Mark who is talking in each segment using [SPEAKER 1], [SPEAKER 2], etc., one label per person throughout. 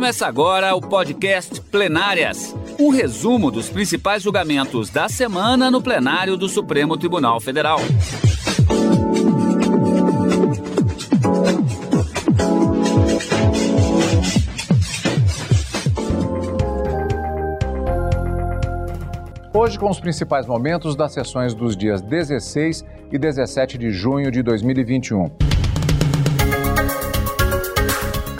[SPEAKER 1] Começa agora o podcast Plenárias um resumo dos principais julgamentos da semana no plenário do Supremo Tribunal Federal.
[SPEAKER 2] Hoje, com os principais momentos das sessões dos dias 16 e 17 de junho de 2021.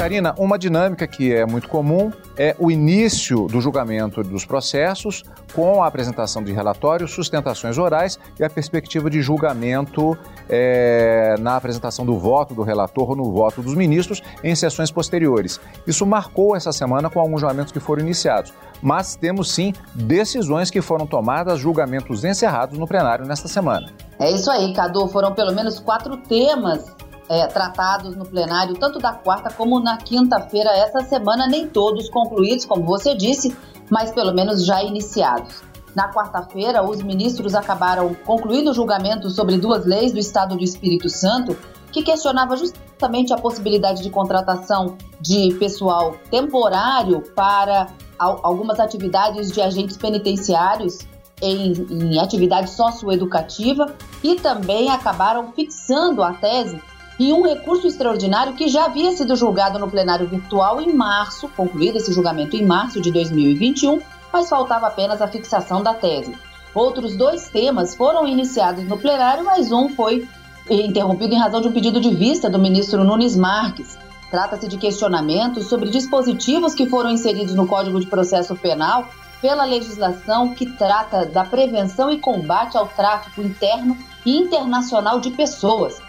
[SPEAKER 2] Karina, uma dinâmica que é muito comum é o início do julgamento dos processos com a apresentação de relatórios, sustentações orais e a perspectiva de julgamento é, na apresentação do voto do relator ou no voto dos ministros em sessões posteriores. Isso marcou essa semana com alguns julgamentos que foram iniciados. Mas temos sim decisões que foram tomadas, julgamentos encerrados no plenário nesta semana.
[SPEAKER 3] É isso aí, Cadu. Foram pelo menos quatro temas é, tratados no plenário, tanto da quarta como na quinta-feira, essa semana, nem todos concluídos, como você disse, mas pelo menos já iniciados. Na quarta-feira, os ministros acabaram concluindo o julgamento sobre duas leis do Estado do Espírito Santo que questionava justamente a possibilidade de contratação de pessoal temporário para algumas atividades de agentes penitenciários em, em atividade socioeducativa e também acabaram fixando a tese em um recurso extraordinário que já havia sido julgado no plenário virtual em março, concluído esse julgamento em março de 2021, mas faltava apenas a fixação da tese. Outros dois temas foram iniciados no plenário, mas um foi interrompido em razão de um pedido de vista do ministro Nunes Marques. Trata-se de questionamentos sobre dispositivos que foram inseridos no Código de Processo Penal pela legislação que trata da prevenção e combate ao tráfico interno e internacional de pessoas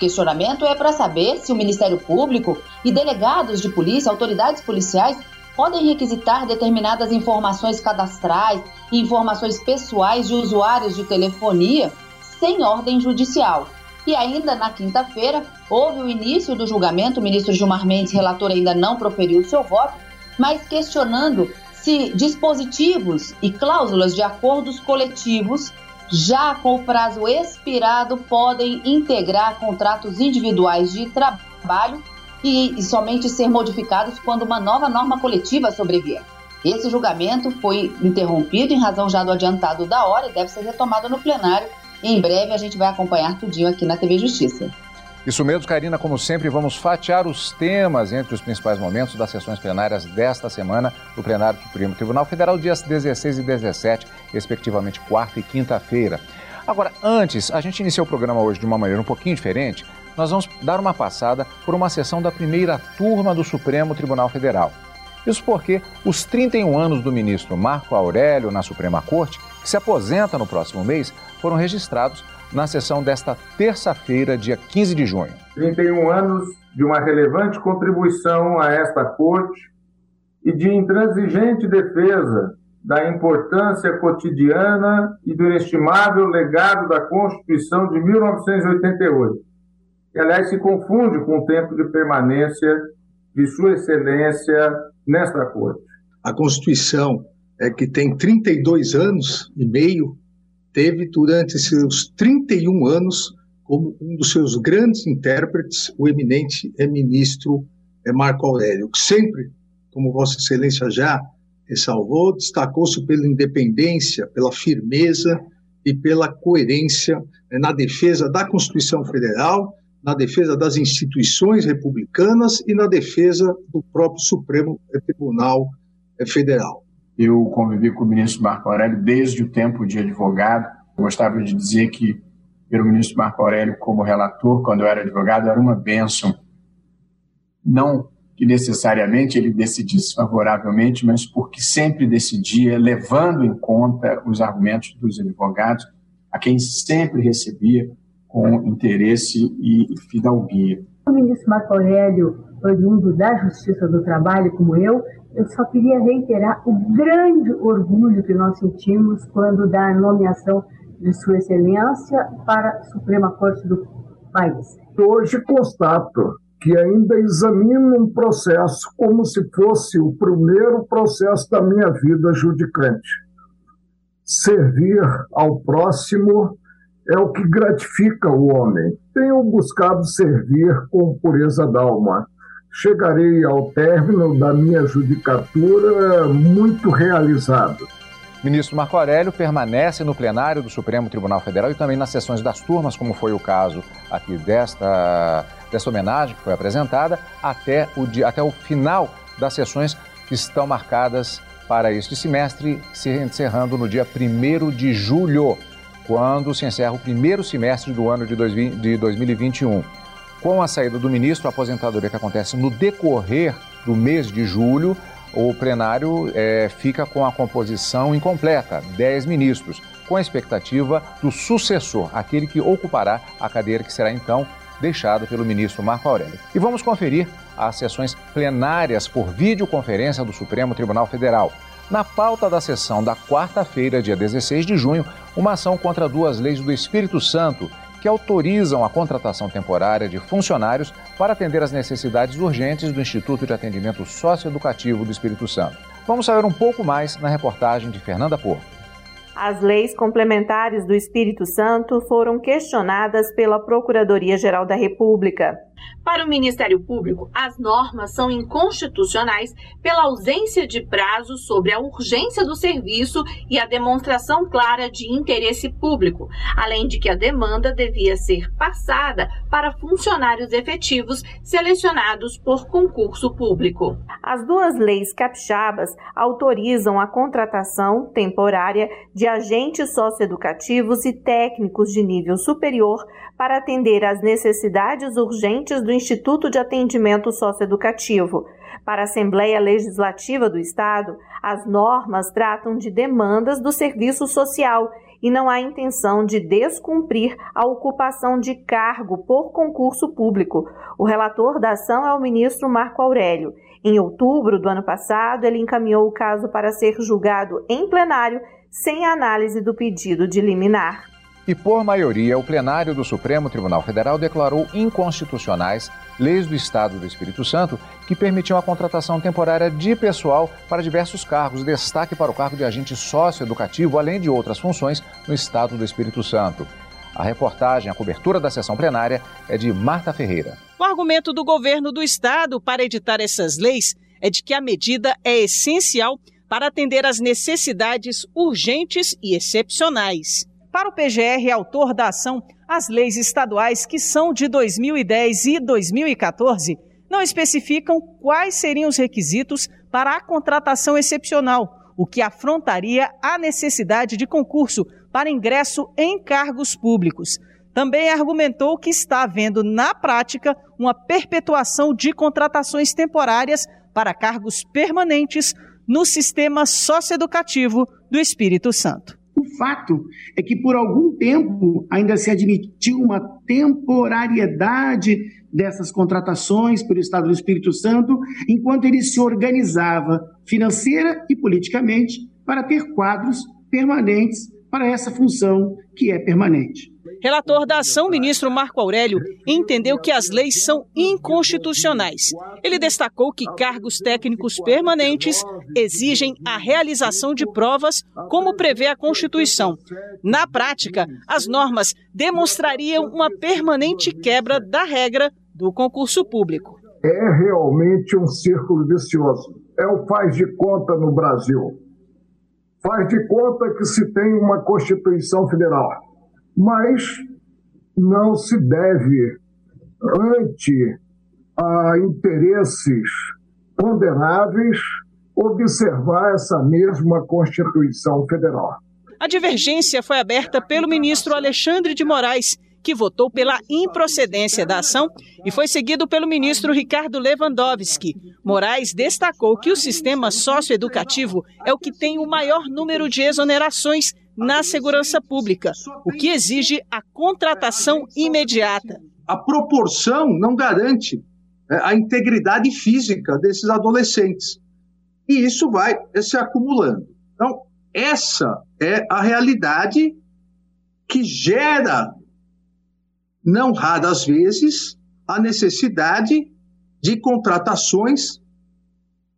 [SPEAKER 3] questionamento é para saber se o Ministério Público e delegados de polícia, autoridades policiais, podem requisitar determinadas informações cadastrais e informações pessoais de usuários de telefonia sem ordem judicial. E ainda na quinta-feira, houve o início do julgamento, o ministro Gilmar Mendes, relator, ainda não proferiu seu voto, mas questionando se dispositivos e cláusulas de acordos coletivos já com o prazo expirado, podem integrar contratos individuais de trabalho e, e somente ser modificados quando uma nova norma coletiva sobrevier. Esse julgamento foi interrompido em razão já do adiantado da hora e deve ser retomado no plenário. Em breve a gente vai acompanhar tudinho aqui na TV Justiça.
[SPEAKER 2] Isso mesmo, Karina, como sempre, vamos fatiar os temas entre os principais momentos das sessões plenárias desta semana do plenário do Supremo Tribunal Federal, dias 16 e 17, respectivamente quarta e quinta-feira. Agora, antes, a gente iniciou o programa hoje de uma maneira um pouquinho diferente. Nós vamos dar uma passada por uma sessão da primeira turma do Supremo Tribunal Federal. Isso porque os 31 anos do ministro Marco Aurélio na Suprema Corte, que se aposenta no próximo mês, foram registrados na sessão desta terça-feira, dia 15 de junho.
[SPEAKER 4] 31 anos de uma relevante contribuição a esta Corte e de intransigente defesa da importância cotidiana e do inestimável legado da Constituição de 1988, que, aliás, se confunde com o tempo de permanência de Sua Excelência nesta Corte.
[SPEAKER 5] A Constituição é que tem 32 anos e meio teve durante seus 31 anos como um dos seus grandes intérpretes o eminente ministro eh, Marco Aurélio, que sempre, como Vossa Excelência já ressalvou, destacou-se pela independência, pela firmeza e pela coerência eh, na defesa da Constituição Federal, na defesa das instituições republicanas e na defesa do próprio Supremo Tribunal eh, Federal.
[SPEAKER 6] Eu convivi com o ministro Marco Aurélio desde o tempo de advogado. Eu gostava de dizer que ter o ministro Marco Aurélio como relator, quando eu era advogado, era uma bênção. Não que necessariamente ele decidisse favoravelmente, mas porque sempre decidia levando em conta os argumentos dos advogados, a quem sempre recebia com interesse e fidalguia.
[SPEAKER 7] O ministro Marco Aurélio, oriundo da Justiça do Trabalho, como eu, eu só queria reiterar o grande orgulho que nós sentimos quando da nomeação de Sua Excelência para a Suprema Corte do país.
[SPEAKER 8] Hoje constato que ainda examino um processo como se fosse o primeiro processo da minha vida judicante. Servir ao próximo é o que gratifica o homem. Tenho buscado servir com pureza d'alma chegarei ao término da minha judicatura muito realizado.
[SPEAKER 2] Ministro Marco Aurélio permanece no plenário do Supremo Tribunal Federal e também nas sessões das turmas, como foi o caso aqui desta, desta homenagem que foi apresentada, até o, dia, até o final das sessões que estão marcadas para este semestre, se encerrando no dia 1 de julho, quando se encerra o primeiro semestre do ano de 2021. Com a saída do ministro, a aposentadoria que acontece no decorrer do mês de julho, o plenário é, fica com a composição incompleta, 10 ministros, com a expectativa do sucessor, aquele que ocupará a cadeira que será então deixada pelo ministro Marco Aurélio. E vamos conferir as sessões plenárias por videoconferência do Supremo Tribunal Federal. Na pauta da sessão da quarta-feira, dia 16 de junho, uma ação contra duas leis do Espírito Santo que autorizam a contratação temporária de funcionários para atender às necessidades urgentes do Instituto de Atendimento Socioeducativo do Espírito Santo. Vamos saber um pouco mais na reportagem de Fernanda Porto.
[SPEAKER 9] As leis complementares do Espírito Santo foram questionadas pela Procuradoria-Geral da República. Para o Ministério Público, as normas são inconstitucionais pela ausência de prazo sobre a urgência do serviço e a demonstração clara de interesse público, além de que a demanda devia ser passada para funcionários efetivos selecionados por concurso público. As duas leis capixabas autorizam a contratação temporária de agentes socioeducativos e técnicos de nível superior para atender às necessidades urgentes do Instituto de Atendimento Socioeducativo. Para a Assembleia Legislativa do Estado, as normas tratam de demandas do serviço social e não há intenção de descumprir a ocupação de cargo por concurso público. O relator da ação é o ministro Marco Aurélio. Em outubro do ano passado, ele encaminhou o caso para ser julgado em plenário sem análise do pedido de liminar
[SPEAKER 2] e, por maioria, o plenário do Supremo Tribunal Federal declarou inconstitucionais leis do Estado do Espírito Santo que permitiam a contratação temporária de pessoal para diversos cargos, destaque para o cargo de agente socioeducativo, além de outras funções no Estado do Espírito Santo. A reportagem, a cobertura da sessão plenária é de Marta Ferreira.
[SPEAKER 10] O argumento do governo do Estado para editar essas leis é de que a medida é essencial para atender às necessidades urgentes e excepcionais. Para o PGR, autor da ação, as leis estaduais que são de 2010 e 2014 não especificam quais seriam os requisitos para a contratação excepcional, o que afrontaria a necessidade de concurso para ingresso em cargos públicos. Também argumentou que está havendo, na prática, uma perpetuação de contratações temporárias para cargos permanentes no sistema socioeducativo do Espírito Santo.
[SPEAKER 11] O fato é que por algum tempo ainda se admitiu uma temporariedade dessas contratações pelo Estado do Espírito Santo, enquanto ele se organizava financeira e politicamente para ter quadros permanentes para essa função que é permanente.
[SPEAKER 10] Relator da ação, ministro Marco Aurélio, entendeu que as leis são inconstitucionais. Ele destacou que cargos técnicos permanentes exigem a realização de provas, como prevê a Constituição. Na prática, as normas demonstrariam uma permanente quebra da regra do concurso público.
[SPEAKER 8] É realmente um círculo vicioso. É o faz de conta no Brasil. Faz de conta que se tem uma Constituição Federal mas não se deve, ante a interesses condenáveis, observar essa mesma Constituição Federal.
[SPEAKER 10] A divergência foi aberta pelo ministro Alexandre de Moraes, que votou pela improcedência da ação e foi seguido pelo ministro Ricardo Lewandowski. Moraes destacou que o sistema socioeducativo é o que tem o maior número de exonerações na segurança pública, o que exige a contratação imediata.
[SPEAKER 5] A proporção não garante é, a integridade física desses adolescentes. E isso vai se acumulando. Então, essa é a realidade que gera, não raras vezes, a necessidade de contratações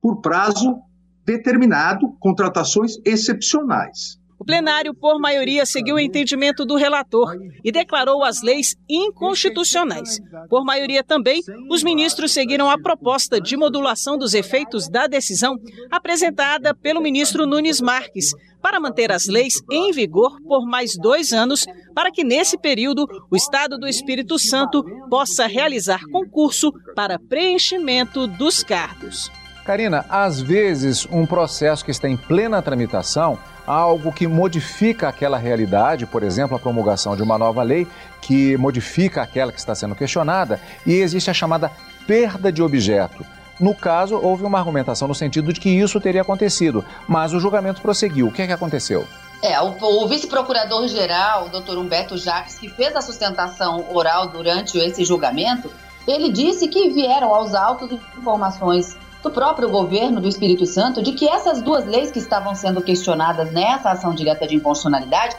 [SPEAKER 5] por prazo determinado, contratações excepcionais.
[SPEAKER 10] O plenário, por maioria, seguiu o entendimento do relator e declarou as leis inconstitucionais. Por maioria também, os ministros seguiram a proposta de modulação dos efeitos da decisão apresentada pelo ministro Nunes Marques para manter as leis em vigor por mais dois anos, para que nesse período o Estado do Espírito Santo possa realizar concurso para preenchimento dos cargos.
[SPEAKER 2] Karina, às vezes um processo que está em plena tramitação algo que modifica aquela realidade, por exemplo, a promulgação de uma nova lei que modifica aquela que está sendo questionada, e existe a chamada perda de objeto. No caso, houve uma argumentação no sentido de que isso teria acontecido, mas o julgamento prosseguiu. O que é que aconteceu?
[SPEAKER 3] É, o, o vice-procurador-geral, o doutor Humberto Jacques, que fez a sustentação oral durante esse julgamento, ele disse que vieram aos autos informações do próprio governo do Espírito Santo de que essas duas leis que estavam sendo questionadas nessa ação direta de inconstitucionalidade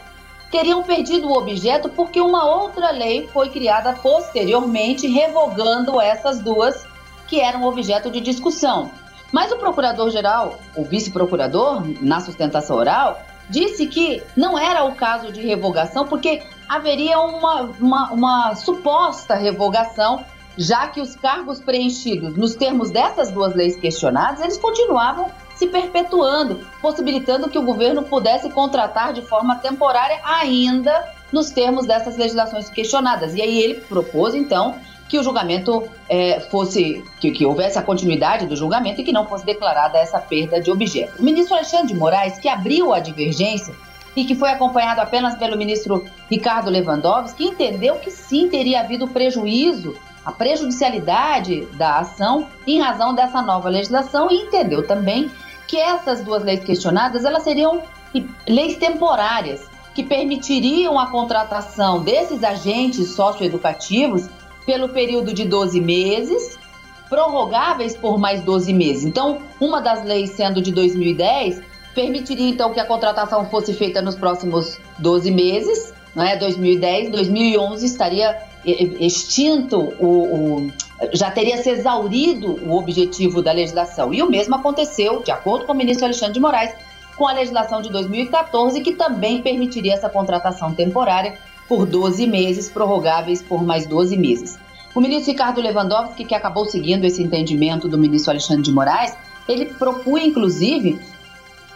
[SPEAKER 3] teriam perdido o objeto porque uma outra lei foi criada posteriormente revogando essas duas que eram objeto de discussão. Mas o procurador-geral, o vice-procurador, na sustentação oral, disse que não era o caso de revogação porque haveria uma, uma, uma suposta revogação já que os cargos preenchidos nos termos dessas duas leis questionadas, eles continuavam se perpetuando, possibilitando que o governo pudesse contratar de forma temporária ainda nos termos dessas legislações questionadas. E aí ele propôs, então, que o julgamento é, fosse, que, que, houvesse a continuidade do julgamento e que não fosse declarada essa perda de objeto. O ministro Alexandre de Moraes, que abriu a divergência e que foi acompanhado apenas pelo ministro Ricardo Lewandowski, entendeu que sim teria havido prejuízo a prejudicialidade da ação em razão dessa nova legislação e entendeu também que essas duas leis questionadas elas seriam leis temporárias que permitiriam a contratação desses agentes socioeducativos pelo período de 12 meses, prorrogáveis por mais 12 meses. Então, uma das leis sendo de 2010 permitiria então que a contratação fosse feita nos próximos 12 meses, não é? 2010, 2011 estaria extinto o, o, já teria se exaurido o objetivo da legislação. E o mesmo aconteceu, de acordo com o ministro Alexandre de Moraes, com a legislação de 2014, que também permitiria essa contratação temporária por 12 meses, prorrogáveis por mais 12 meses. O ministro Ricardo Lewandowski, que acabou seguindo esse entendimento do ministro Alexandre de Moraes, ele propunha, inclusive,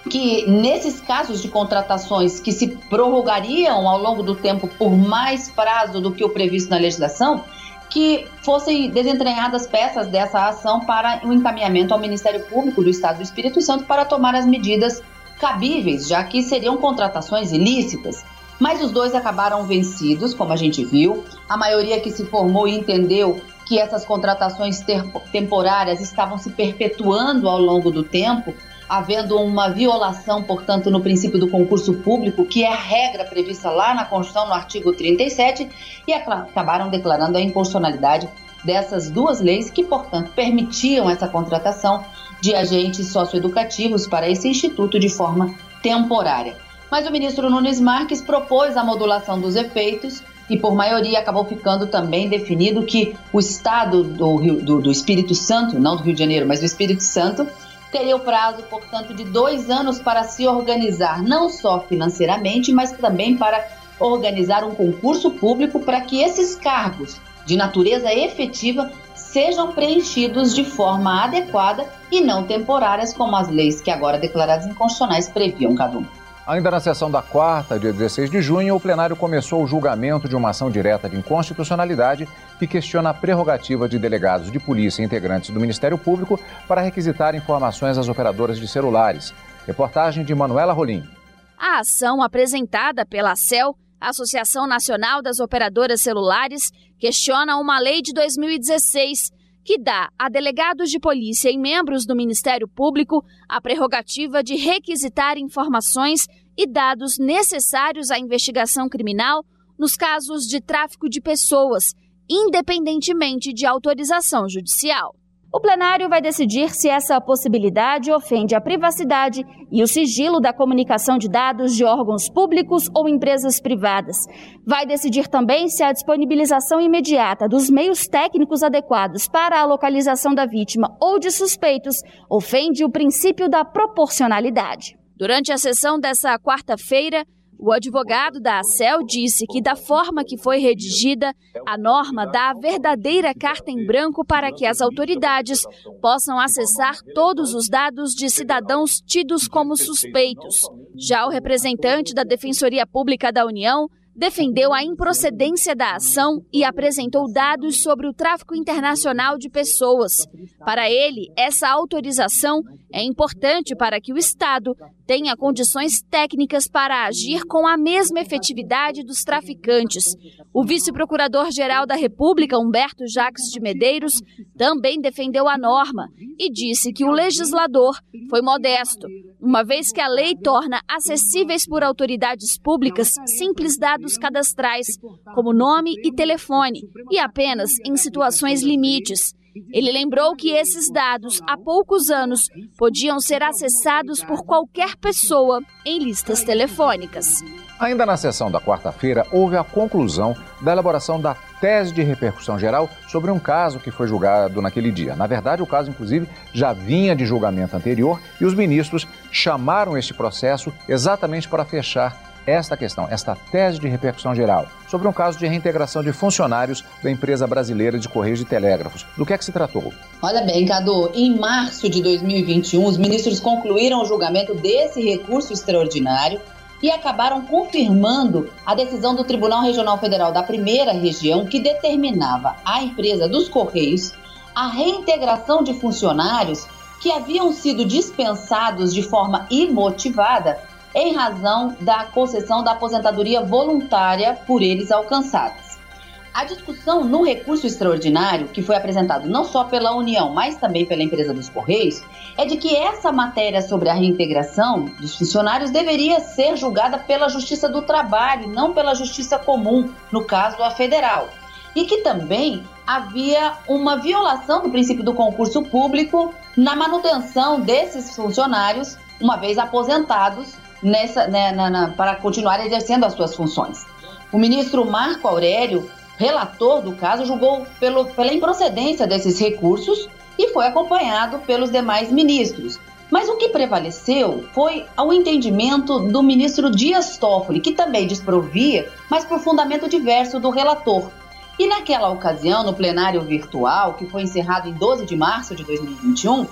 [SPEAKER 3] que nesses casos de contratações que se prorrogariam ao longo do tempo por mais prazo do que o previsto na legislação, que fossem desentranhadas peças dessa ação para o um encaminhamento ao Ministério Público do Estado do Espírito Santo para tomar as medidas cabíveis, já que seriam contratações ilícitas. Mas os dois acabaram vencidos, como a gente viu. A maioria que se formou entendeu que essas contratações temporárias estavam se perpetuando ao longo do tempo havendo uma violação, portanto, no princípio do concurso público, que é a regra prevista lá na Constituição, no artigo 37, e acabaram declarando a inconstitucionalidade dessas duas leis que, portanto, permitiam essa contratação de agentes socioeducativos para esse instituto de forma temporária. Mas o ministro Nunes Marques propôs a modulação dos efeitos e, por maioria, acabou ficando também definido que o Estado do, Rio, do, do Espírito Santo, não do Rio de Janeiro, mas do Espírito Santo, teria o prazo, portanto, de dois anos para se organizar, não só financeiramente, mas também para organizar um concurso público para que esses cargos de natureza efetiva sejam preenchidos de forma adequada e não temporárias, como as leis que agora declaradas inconstitucionais previam, Cadu.
[SPEAKER 2] Ainda na sessão da quarta, dia 16 de junho, o plenário começou o julgamento de uma ação direta de inconstitucionalidade que questiona a prerrogativa de delegados de polícia e integrantes do Ministério Público para requisitar informações às operadoras de celulares. Reportagem de Manuela Rolim.
[SPEAKER 12] A ação apresentada pela ACEL, Associação Nacional das Operadoras Celulares, questiona uma lei de 2016 que dá a delegados de polícia e membros do Ministério Público a prerrogativa de requisitar informações e dados necessários à investigação criminal nos casos de tráfico de pessoas, independentemente de autorização judicial. O plenário vai decidir se essa possibilidade ofende a privacidade e o sigilo da comunicação de dados de órgãos públicos ou empresas privadas. Vai decidir também se a disponibilização imediata dos meios técnicos adequados para a localização da vítima ou de suspeitos ofende o princípio da proporcionalidade. Durante a sessão dessa quarta-feira, o advogado da ACEL disse que, da forma que foi redigida, a norma dá a verdadeira carta em branco para que as autoridades possam acessar todos os dados de cidadãos tidos como suspeitos. Já o representante da Defensoria Pública da União defendeu a improcedência da ação e apresentou dados sobre o tráfico internacional de pessoas. Para ele, essa autorização é importante para que o Estado tenha condições técnicas para agir com a mesma efetividade dos traficantes. O vice-procurador-geral da República, Humberto Jacques de Medeiros, também defendeu a norma e disse que o legislador foi modesto, uma vez que a lei torna acessíveis por autoridades públicas simples dados cadastrais, como nome e telefone, e apenas em situações limites. Ele lembrou que esses dados, há poucos anos, podiam ser acessados por qualquer pessoa em listas telefônicas.
[SPEAKER 2] Ainda na sessão da quarta-feira, houve a conclusão da elaboração da tese de repercussão geral sobre um caso que foi julgado naquele dia. Na verdade, o caso, inclusive, já vinha de julgamento anterior e os ministros chamaram este processo exatamente para fechar esta questão, esta tese de repercussão geral, sobre um caso de reintegração de funcionários da empresa brasileira de Correios e Telégrafos. Do que é que se tratou?
[SPEAKER 3] Olha bem, Cadu, em março de 2021, os ministros concluíram o julgamento desse recurso extraordinário e acabaram confirmando a decisão do Tribunal Regional Federal da Primeira Região que determinava à empresa dos Correios a reintegração de funcionários que haviam sido dispensados de forma imotivada em razão da concessão da aposentadoria voluntária por eles alcançadas. A discussão no recurso extraordinário, que foi apresentado não só pela União, mas também pela empresa dos Correios, é de que essa matéria sobre a reintegração dos funcionários deveria ser julgada pela Justiça do Trabalho, não pela Justiça Comum, no caso a federal. E que também havia uma violação do princípio do concurso público na manutenção desses funcionários, uma vez aposentados, nessa, né, na, na, para continuar exercendo as suas funções. O ministro Marco Aurélio, relator do caso, julgou pelo, pela improcedência desses recursos e foi acompanhado pelos demais ministros. Mas o que prevaleceu foi o entendimento do ministro Dias Toffoli, que também desprovia, mas por fundamento diverso do relator. E naquela ocasião, no plenário virtual, que foi encerrado em 12 de março de 2021,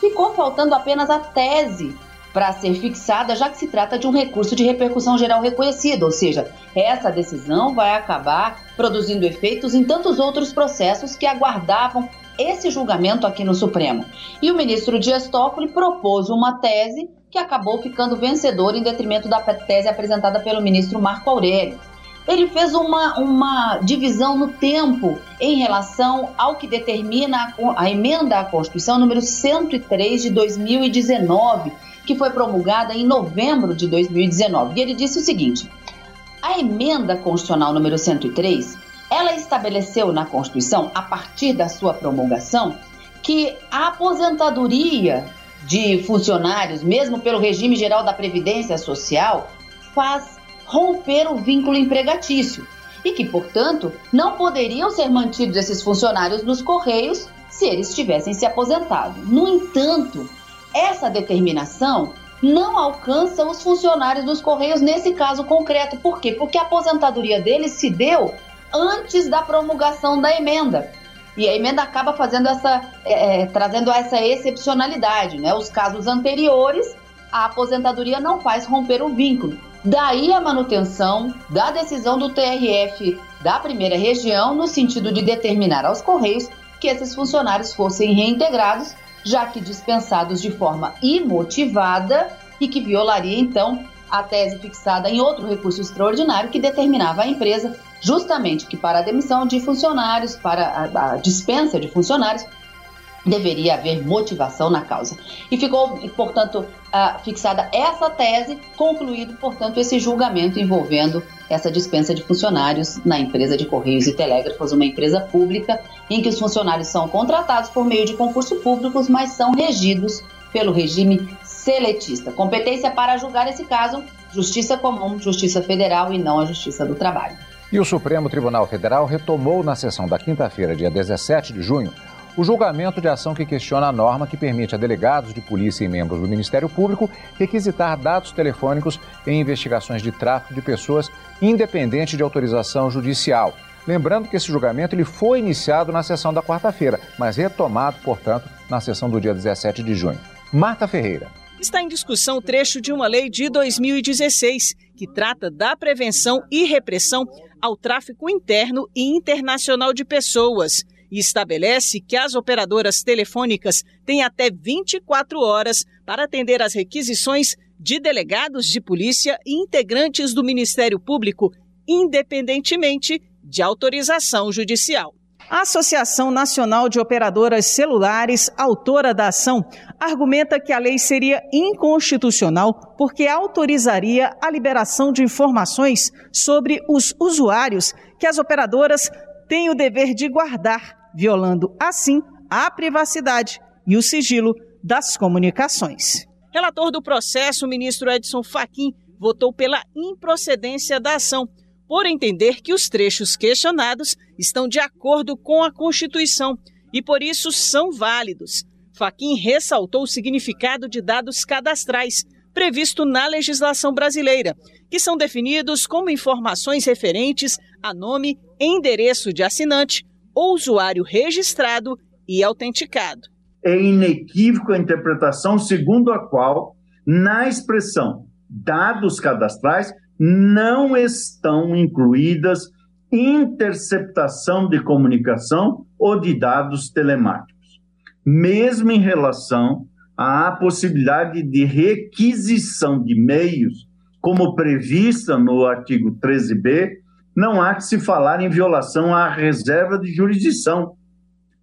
[SPEAKER 3] ficou faltando apenas a tese para ser fixada, já que se trata de um recurso de repercussão geral reconhecido, ou seja, essa decisão vai acabar produzindo efeitos em tantos outros processos que aguardavam esse julgamento aqui no Supremo. E o ministro Dias Toffoli propôs uma tese que acabou ficando vencedora em detrimento da tese apresentada pelo ministro Marco Aurélio. Ele fez uma, uma divisão no tempo em relação ao que determina a, a emenda à Constituição número 103 de 2019, que foi promulgada em novembro de 2019. E ele disse o seguinte: a emenda constitucional número 103, ela estabeleceu na Constituição, a partir da sua promulgação, que a aposentadoria de funcionários, mesmo pelo regime geral da Previdência Social, faz romper o vínculo empregatício e que, portanto, não poderiam ser mantidos esses funcionários nos Correios se eles tivessem se aposentado. No entanto, essa determinação não alcança os funcionários dos Correios nesse caso concreto. Por quê? Porque a aposentadoria deles se deu antes da promulgação da emenda. E a emenda acaba fazendo essa, é, é, trazendo essa excepcionalidade. Né? Os casos anteriores, a aposentadoria não faz romper o vínculo. Daí a manutenção da decisão do TRF da primeira região, no sentido de determinar aos Correios que esses funcionários fossem reintegrados já que dispensados de forma imotivada e que violaria então a tese fixada em outro recurso extraordinário que determinava à empresa justamente que para a demissão de funcionários, para a, dispensa de funcionários, deveria haver motivação na causa. E ficou, portanto, uh, fixada essa tese, concluído, portanto, esse julgamento envolvendo essa dispensa de funcionários na empresa de Correios e Telégrafos, uma empresa pública em que os funcionários são contratados por meio de concurso públicos, mas são regidos pelo regime seletista. Competência para julgar esse caso, Justiça Comum, Justiça Federal e não a Justiça do Trabalho.
[SPEAKER 2] E o Supremo Tribunal Federal retomou na sessão da quinta-feira, dia 17 de junho, o julgamento de ação que questiona a norma que permite a delegados de polícia e membros do Ministério Público requisitar dados telefônicos em investigações de tráfico de pessoas, independente de autorização judicial. Lembrando que esse julgamento ele foi iniciado na sessão da quarta-feira, mas retomado, portanto, na sessão do dia 17 de junho. Marta Ferreira.
[SPEAKER 10] Está em discussão o trecho de uma lei de 2016 que trata da prevenção e repressão ao tráfico interno e internacional de pessoas e estabelece que as operadoras telefônicas têm até 24 horas para atender às requisições de delegados de polícia e integrantes do Ministério Público, independentemente de autorização judicial. A Associação Nacional de Operadoras Celulares, autora da ação, argumenta que a lei seria inconstitucional porque autorizaria a liberação de informações sobre os usuários que as operadoras têm o dever de guardar, violando assim a privacidade e o sigilo das comunicações. Relator do processo, o ministro Edson Fachin votou pela improcedência da ação por entender que os trechos questionados estão de acordo com a Constituição e por isso são válidos. Faquim ressaltou o significado de dados cadastrais previsto na legislação brasileira, que são definidos como informações referentes a nome, endereço de assinante ou usuário registrado e autenticado.
[SPEAKER 13] É inequívoca a interpretação segundo a qual, na expressão dados cadastrais, não estão incluídas interceptação de comunicação ou de dados telemáticos, mesmo em relação à possibilidade de requisição de meios, como prevista no artigo 13b, não há que se falar em violação à reserva de jurisdição,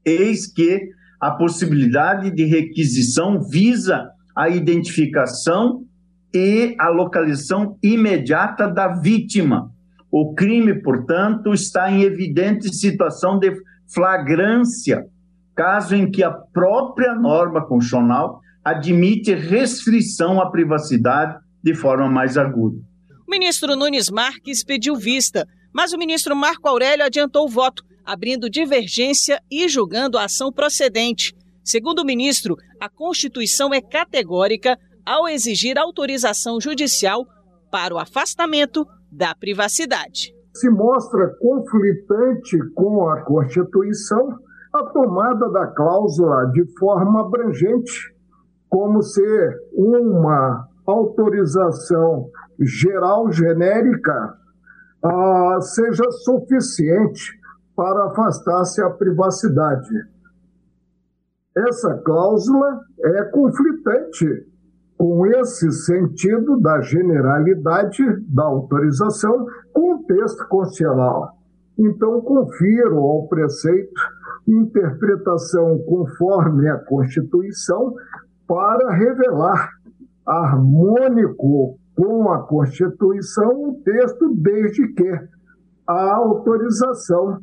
[SPEAKER 13] eis que a possibilidade de requisição visa a identificação e a localização imediata da vítima. O crime, portanto, está em evidente situação de flagrância, caso em que a própria norma constitucional admite restrição à privacidade de forma mais aguda.
[SPEAKER 10] O ministro Nunes Marques pediu vista, mas o ministro Marco Aurélio adiantou o voto, abrindo divergência e julgando a ação procedente. Segundo o ministro, a Constituição é categórica ao exigir autorização judicial para o afastamento da privacidade.
[SPEAKER 8] Se mostra conflitante com a Constituição a tomada da cláusula de forma abrangente, como se uma autorização geral genérica ah, seja suficiente para afastar-se a privacidade. Essa cláusula é conflitante com esse sentido da generalidade da autorização com o texto constitucional. Então, confiro ao preceito interpretação conforme a Constituição para revelar harmônico com a Constituição o texto, desde que a autorização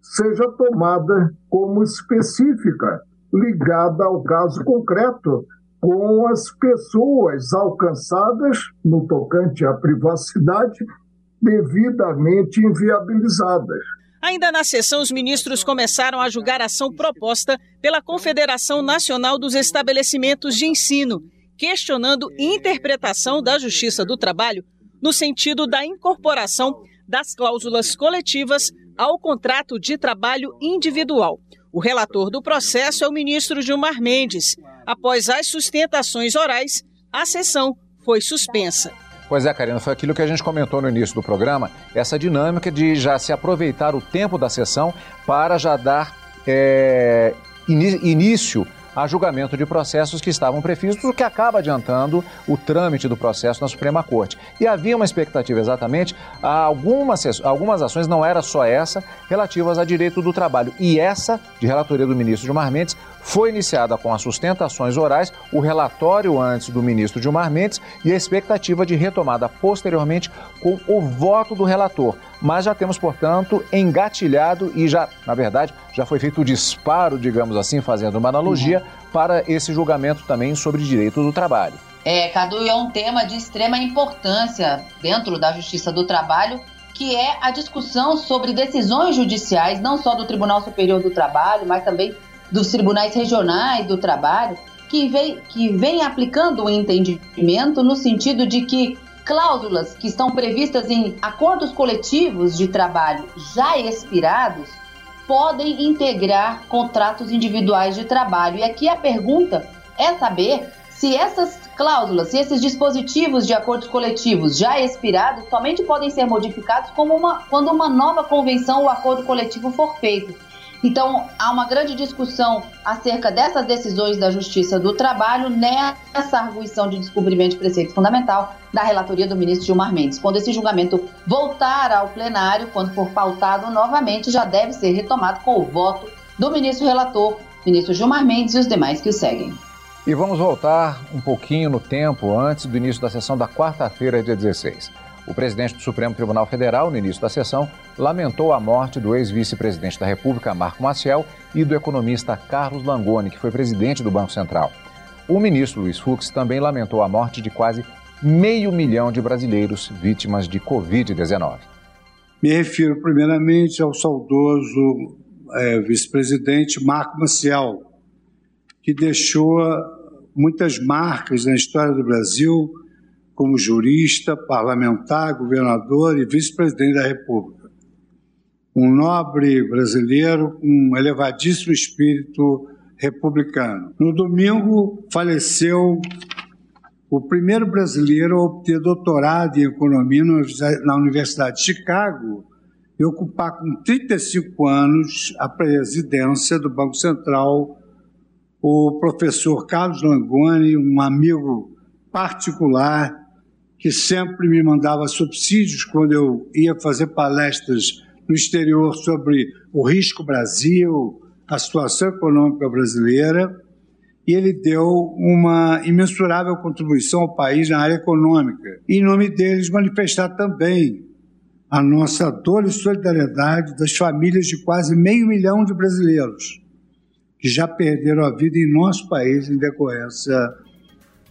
[SPEAKER 8] seja tomada como específica, ligada ao caso concreto com as pessoas alcançadas no tocante à privacidade devidamente inviabilizadas.
[SPEAKER 10] Ainda na sessão, os ministros começaram a julgar a ação proposta pela Confederação Nacional dos Estabelecimentos de Ensino, questionando interpretação da Justiça do Trabalho no sentido da incorporação das cláusulas coletivas ao contrato de trabalho individual. O relator do processo é o ministro Gilmar Mendes. Após as sustentações orais, a sessão foi suspensa.
[SPEAKER 2] Pois é, Karina, foi aquilo que a gente comentou no início do programa, essa dinâmica de já se aproveitar o tempo da sessão para já dar é, início a julgamento de processos que estavam previstos, o que acaba adiantando o trâmite do processo na Suprema Corte. E havia uma expectativa exatamente a algumas, algumas ações, não era só essa, relativas a direito do trabalho. E essa, de relatoria do ministro Gilmar Mendes, foi iniciada com as sustentações orais, o relatório antes do ministro Gilmar Mendes e a expectativa de retomada posteriormente com o voto do relator. Mas já temos, portanto, engatilhado e já, na verdade, já foi feito o disparo, digamos assim, fazendo uma analogia, uhum. para esse julgamento também sobre direito do trabalho.
[SPEAKER 3] É, Cadu, é um tema de extrema importância dentro da Justiça do Trabalho, que é a discussão sobre decisões judiciais, não só do Tribunal Superior do Trabalho, mas também dos tribunais regionais do trabalho, que vem, que vem aplicando o entendimento no sentido de que cláusulas que estão previstas em acordos coletivos de trabalho já expirados podem integrar contratos individuais de trabalho. E aqui a pergunta é saber se essas cláusulas, se esses dispositivos de acordos coletivos já expirados somente podem ser modificados uma, quando uma nova convenção ou acordo coletivo for feito. Então, há uma grande discussão acerca dessas decisões da Justiça do Trabalho nessa arguição de descobrimento de preceito fundamental da relatoria do ministro Gilmar Mendes. Quando esse julgamento voltar ao plenário, quando for pautado novamente, já deve ser retomado com o voto do ministro relator, ministro Gilmar Mendes e os demais que o seguem.
[SPEAKER 2] E vamos voltar um pouquinho no tempo antes do início da sessão da quarta-feira, dia 16. O presidente do Supremo Tribunal Federal, no início da sessão, lamentou a morte do ex-vice-presidente da República, Marco Maciel, e do economista Carlos Langoni, que foi presidente do Banco Central. O ministro Luiz Fux também lamentou a morte de quase meio milhão de brasileiros vítimas de Covid-19.
[SPEAKER 14] Me refiro primeiramente ao saudoso é, vice-presidente Marco Maciel, que deixou muitas marcas na história do Brasil como jurista, parlamentar, governador e vice-presidente da República. Um nobre brasileiro com um elevadíssimo espírito republicano. No domingo, faleceu o primeiro brasileiro a obter doutorado em economia na Universidade de Chicago e ocupar com 35 anos a presidência do Banco Central, o professor Carlos Langoni, um amigo particular que sempre me mandava subsídios quando eu ia fazer palestras no exterior sobre o risco Brasil, a situação econômica brasileira, e ele deu uma imensurável contribuição ao país na área econômica. E, em nome deles, manifestar também a nossa dor e solidariedade das famílias de quase meio milhão de brasileiros que já perderam a vida em nosso país em decorrência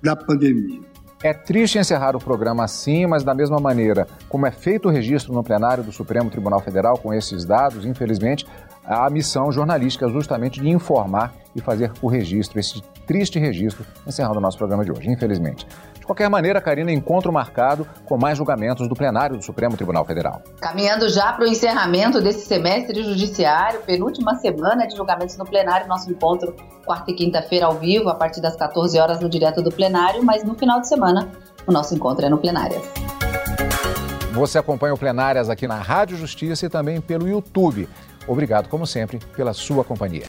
[SPEAKER 14] da pandemia.
[SPEAKER 2] É triste encerrar o programa assim, mas da mesma maneira como é feito o registro no plenário do Supremo Tribunal Federal com esses dados, infelizmente, a missão jornalística é justamente de informar e fazer o registro, esse triste registro, encerrando o nosso programa de hoje, infelizmente. De qualquer maneira, Karina, encontro marcado com mais julgamentos do plenário do Supremo Tribunal Federal.
[SPEAKER 3] Caminhando já para o encerramento desse semestre judiciário, penúltima semana de julgamentos no plenário, nosso encontro quarta e quinta-feira ao vivo, a partir das 14 horas no direto do plenário, mas no final de semana o nosso encontro é no Plenárias.
[SPEAKER 2] Você acompanha o Plenárias aqui na Rádio Justiça e também pelo YouTube. Obrigado, como sempre, pela sua companhia.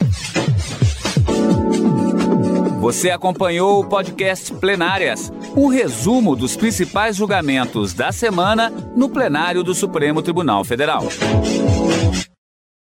[SPEAKER 1] Você acompanhou o podcast Plenárias, um resumo dos principais julgamentos da semana no plenário do Supremo Tribunal Federal.